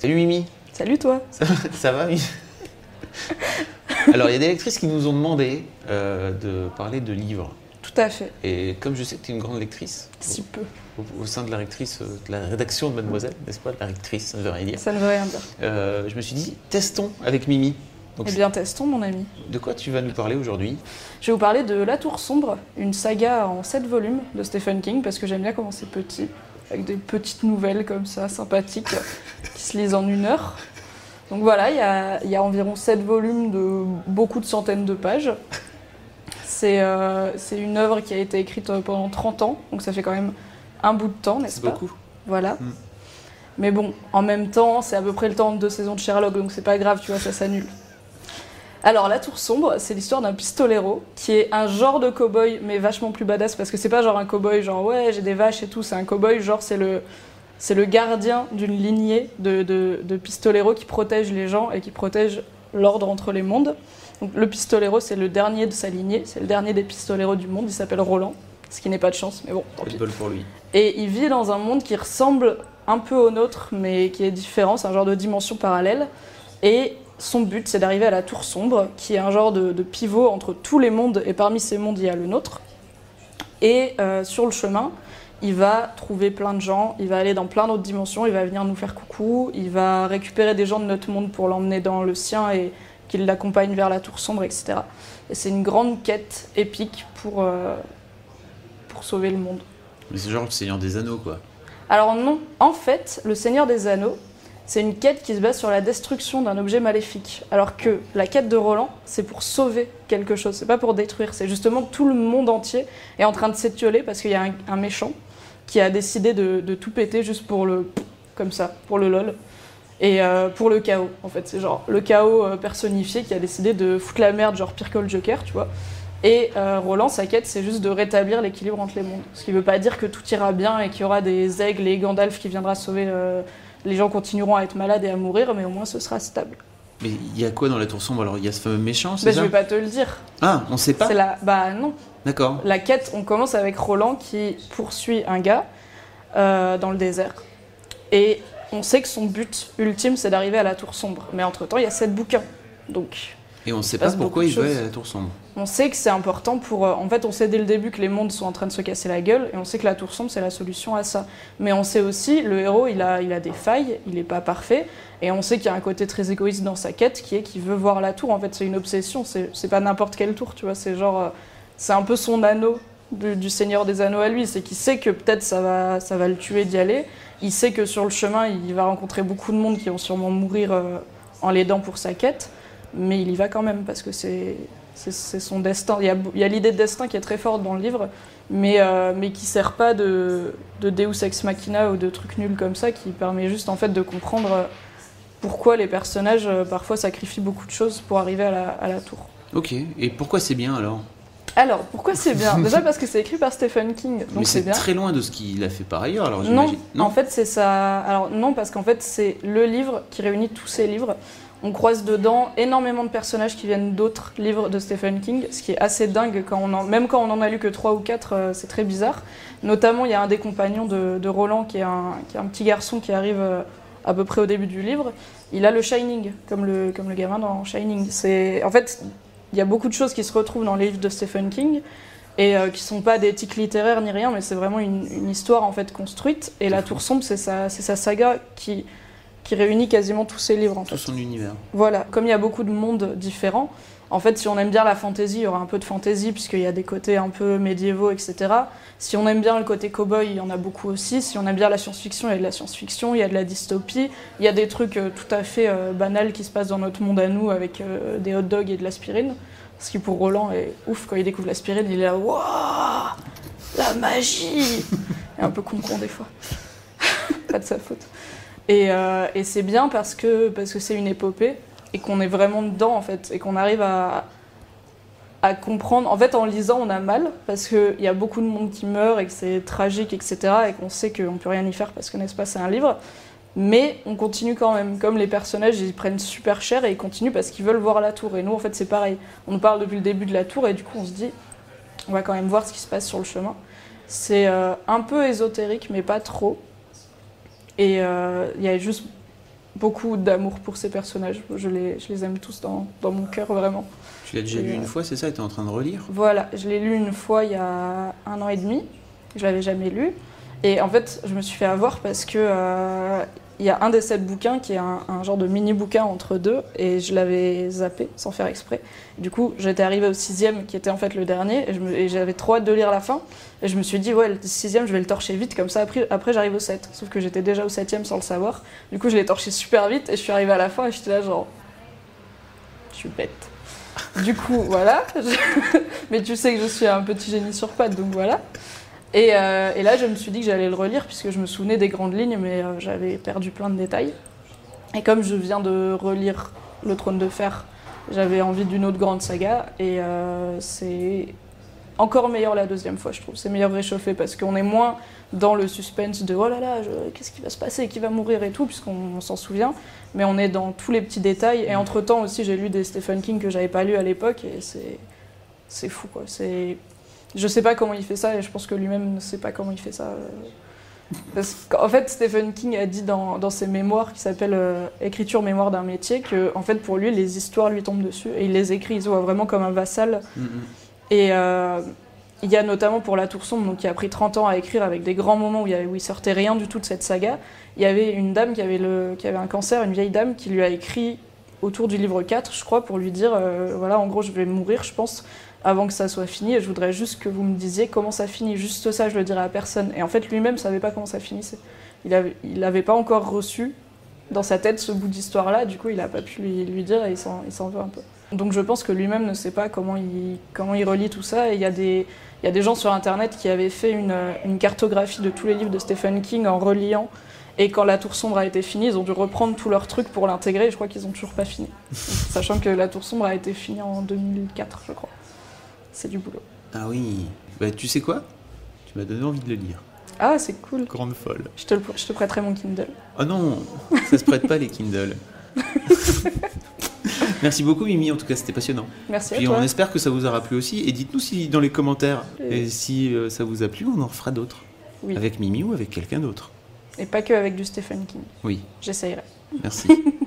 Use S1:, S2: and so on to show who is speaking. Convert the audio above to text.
S1: Salut Mimi,
S2: Salut toi
S1: ça, ça va Mimi? Alors il y a des lectrices qui nous ont demandé euh, de parler de livres.
S2: Tout à fait,
S1: Et comme je sais que tu es une grande lectrice,
S2: si peu.
S1: au, au sein de la, rectrice, euh, de la rédaction de Mademoiselle, n'est-ce pas? La rectrice, ça ne veut rien dire.
S2: Ça ne veut rien dire.
S1: Euh, je me suis dit, testons avec Mimi. Donc,
S2: Eh bien, testons mon ami.
S1: de quoi tu vas nous parler aujourd'hui?
S2: Je vais vous parler de La Tour Sombre, une saga en 7 volumes de Stephen King, parce que j'aime bien comment c'est petit, avec des petites nouvelles comme ça, sympathiques, qui se lisent en une heure. Donc voilà, il y a, il y a environ 7 volumes de beaucoup de centaines de pages. C'est euh, une œuvre qui a été écrite euh, pendant 30 ans, donc ça fait quand même un bout de temps, n'est-ce pas?
S1: beaucoup.
S2: Voilà.
S1: Mm.
S2: Mais bon, en même temps, c'est à peu près le temps de deux saisons de Sherlock, donc c'est pas grave, tu vois, ça s'annule. Alors, La Tour Sombre, c'est l'histoire d'un pistolero qui est un genre de cow-boy, mais vachement plus badass, parce que c'est pas genre un cow-boy, genre ouais, j'ai des vaches et tout, c'est un cow-boy, genre c'est le, c'est le gardien d'une lignée de, de, de pistoleros qui protège les gens et qui protège l'ordre entre les mondes. Donc, le pistolero, c'est le dernier de sa lignée, c'est le dernier des pistoleros du monde, il s'appelle Roland, ce qui n'est pas de chance, mais bon, tant pis.
S1: pour lui.
S2: Et il vit dans un monde qui ressemble un peu au nôtre, mais qui est différent. C'est un genre de dimension parallèle. Et son but, c'est d'arriver à la Tour Sombre, qui est un genre de, de pivot entre tous les mondes. Et parmi ces mondes, il y a le nôtre. Et euh, sur le chemin, il va trouver plein de gens. Il va aller dans plein d'autres dimensions. Il va venir nous faire coucou. Il va récupérer des gens de notre monde pour l'emmener dans le sien et qu'il l'accompagne vers la Tour Sombre, etc. Et c'est une grande quête épique pour, euh, pour sauver le monde.
S1: Mais c'est genre le Seigneur des Anneaux, quoi.
S2: Alors non, en fait, le Seigneur des Anneaux, c'est une quête qui se base sur la destruction d'un objet maléfique. Alors que la quête de Roland, c'est pour sauver quelque chose, c'est pas pour détruire. C'est justement tout le monde entier est en train de s'étioler parce qu'il y a un, méchant qui a décidé de, tout péter juste pour le... comme ça, pour le lol. Et euh, pour le chaos, en fait. C'est genre le chaos euh, personnifié qui a décidé de foutre la merde, genre pire que Joker, tu vois. Et euh, Roland, sa quête, c'est juste de rétablir l'équilibre entre les mondes. Ce qui veut pas dire que tout ira bien et qu'il y aura des aigles et Gandalf qui viendra sauver. euh, les gens continueront à être malades et à mourir, mais au moins ce sera stable.
S1: Mais il y a quoi dans la tour sombre Alors il y a ce fameux méchant, c'est
S2: je
S1: ça?
S2: vais pas te le dire.
S1: Ah, on sait pas?
S2: C'est la. Bah non.
S1: D'accord.
S2: La quête, on commence avec Roland qui poursuit un gars euh, dans le désert. Et on sait que son but ultime, c'est d'arriver à la tour sombre. Mais entre-temps, il y a sept bouquins. Donc,
S1: Et on sait
S2: passe
S1: pas pourquoi il à la tour sombre.
S2: on sait que c'est important pour... euh, en fait, on sait dès le début que les mondes sont en train de se casser la gueule. Et on sait que la tour sombre, c'est la solution à ça. Mais on sait aussi, le héros, il a, il a des failles. Il n'est pas parfait. Et on sait qu'il y a un côté très égoïste dans sa quête qui est qu'il veut voir la tour. En fait, c'est une obsession. C'est c'est pas n'importe quelle tour, tu vois. C'est genre... euh, c'est un peu son anneau du, du Seigneur des Anneaux à lui. C'est qu'il sait que peut-être ça va, ça va le tuer d'y aller. Il sait que sur le chemin, il va rencontrer beaucoup de monde qui vont sûrement mourir euh, en l'aidant pour sa quête. Mais il y va quand même parce que c'est son destin. Il y a, l'idée de destin qui est très forte dans le livre, mais, euh, mais qui sert pas de, de Deus Ex Machina ou de trucs nuls comme ça, qui permet juste en fait de comprendre pourquoi les personnages euh, parfois sacrifient beaucoup de choses pour arriver à la, à la tour.
S1: Ok, et pourquoi c'est bien alors?
S2: Alors, pourquoi c'est bien? Déjà parce que c'est écrit par Stephen King,
S1: Mais
S2: donc c'est
S1: c'est
S2: bien.
S1: très loin de ce qu'il a fait par ailleurs, alors
S2: Non, en fait c'est ça. Alors non, parce qu'en fait c'est le livre qui réunit tous ces livres. On croise dedans énormément de personnages qui viennent d'autres livres de Stephen King, ce qui est assez dingue quand on en, même quand on en a lu que trois ou quatre, euh, c'est très bizarre. Notamment, il y a un des compagnons de, de Roland qui est, un, qui est un petit garçon qui arrive euh, à peu près au début du livre. Il a le Shining, comme le, comme le gamin dans Shining. C'est en fait, il y a beaucoup de choses qui se retrouvent dans les livres de Stephen King et euh, qui sont pas des tics littéraires ni rien, mais c'est vraiment une, une histoire en fait construite. Et La Tour Sombre, c'est sa, c'est sa saga qui, qui réunit quasiment tous ses livres en
S1: Tout
S2: fait.
S1: son univers.
S2: Voilà, comme il y a beaucoup de mondes différents, en fait, si on aime bien la fantasy, il y aura un peu de fantasy, puisqu'il y a des côtés un peu médiévaux, etc. Si on aime bien le côté cowboy, il y en a beaucoup aussi. Si on aime bien la science-fiction, il y a de la science-fiction, il y a de la dystopie, il y a des trucs euh, tout à fait euh, banals qui se passent dans notre monde à nous, avec euh, des hot dogs et de l'aspirine. Ce qui pour Roland est ouf, quand il découvre l'aspirine, il est là, waouh, la magie Et un peu con-con des fois. pas de sa faute. Et, euh, et c'est bien parce que parce que c'est une épopée et qu'on est vraiment dedans en fait et qu'on arrive à comprendre. En fait, en lisant, on a mal parce qu'il y a beaucoup de monde qui meurt et que c'est tragique, etc. Et qu'on sait qu'on peut rien y faire parce que n'est-ce pas, c'est un livre. Mais on continue quand même. Comme les personnages, ils prennent super cher et ils continuent parce qu'ils veulent voir la tour. Et nous, en fait, c'est pareil. On nous parle depuis le début de la tour et du coup, on se dit, on va quand même voir ce qui se passe sur le chemin. C'est euh, un peu ésotérique, mais pas trop. Et euh, il y a juste beaucoup d'amour pour ces personnages. Je les, je les aime tous dans, dans mon cœur, vraiment.
S1: Tu l'as déjà lu une fois, c'est ça tu es en train de relire?
S2: Voilà, je l'ai lu une fois il y a un an et demi. Je l'avais jamais lu. Et en fait, je me suis fait avoir parce que euh, il y a un des sept bouquins qui est un, un genre de mini bouquin entre deux, et je l'avais zappé sans faire exprès. Du coup, j'étais arrivée au sixième, qui était en fait le dernier, et j'avais trop hâte de lire la fin. Et je me suis dit, ouais, le sixième, je vais le torcher vite, comme ça après, après j'arrive au 7. Sauf que j'étais déjà au septième sans le savoir. Du coup, je l'ai torché super vite, et je suis arrivée à la fin, et j'étais là genre, je suis bête. Du coup, voilà. Mais tu sais que je suis un petit génie sur pattes, donc voilà. Et, euh, et là, je me suis dit que j'allais le relire, puisque je me souvenais des grandes lignes, mais euh, j'avais perdu plein de détails. Et comme je viens de relire Le Trône de Fer, j'avais envie d'une autre grande saga, et euh, c'est encore meilleur la deuxième fois, je trouve. C'est meilleur réchauffé, parce qu'on est moins dans le suspense de oh là là, qu'est-ce qui va se passer, qui va mourir et tout, puisqu'on on s'en souvient. Mais on est dans tous les petits détails. Et entre-temps aussi, j'ai lu des Stephen King que j'avais pas lu à l'époque, et c'est c'est fou, quoi. C'est... Je sais pas comment il fait ça, et je pense que lui-même ne sait pas comment il fait ça. euh. Parce qu'en fait, Stephen King a dit dans, dans ses mémoires, qui s'appelle euh, Écriture, mémoire d'un métier, que en fait, pour lui, les histoires lui tombent dessus, et il les écrit, il se voit vraiment comme un vassal.
S1: Mm, mm.
S2: Et euh, il y a notamment pour La Tour Sombre, donc qui a pris 30 ans à écrire avec des grands moments où il, y avait, où il sortait rien du tout de cette saga. Il y avait une dame qui avait, le, qui avait un cancer, une vieille dame, qui lui a écrit autour du livre 4, je crois, pour lui dire euh, voilà, en gros, je vais mourir, je pense, avant que ça soit fini, et je voudrais juste que vous me disiez comment ça finit. Juste ça, je le dirai à personne. Et en fait, lui-même savait pas comment ça finissait. Il avait, il avait pas encore reçu dans sa tête ce bout d'histoire-là, du coup, il a pas pu lui, dire et il s'en veut un peu. Donc je pense que lui-même ne sait pas comment il, comment il relie tout ça. Et il y, a des- gens sur Internet qui avaient fait une cartographie de tous les livres de Stephen King en reliant. Et quand La Tour Sombre a été finie, ils ont dû reprendre tous leurs trucs pour l'intégrer. Et je crois qu'ils ont toujours pas fini. Sachant que La Tour Sombre a été finie en 2004, je crois. C'est du boulot.
S1: Ah oui. Bah, tu sais quoi? Tu m'as donné envie de le lire.
S2: Ah, c'est cool.
S1: Grande folle.
S2: Je te, le- je te prêterai mon Kindle.
S1: Oh non, ça se prête pas les Kindle. Merci beaucoup Mimi, en tout cas c'était passionnant.
S2: Merci
S1: Puis
S2: à toi.
S1: on espère que ça vous aura plu aussi. Et dites-nous si dans les commentaires,
S2: Et-
S1: et si euh, ça vous a plu, on en refera d'autres.
S2: Oui.
S1: Avec Mimi ou avec quelqu'un d'autre.
S2: Et pas que avec du Stephen King.
S1: Oui,
S2: J'essayerai.
S1: merci.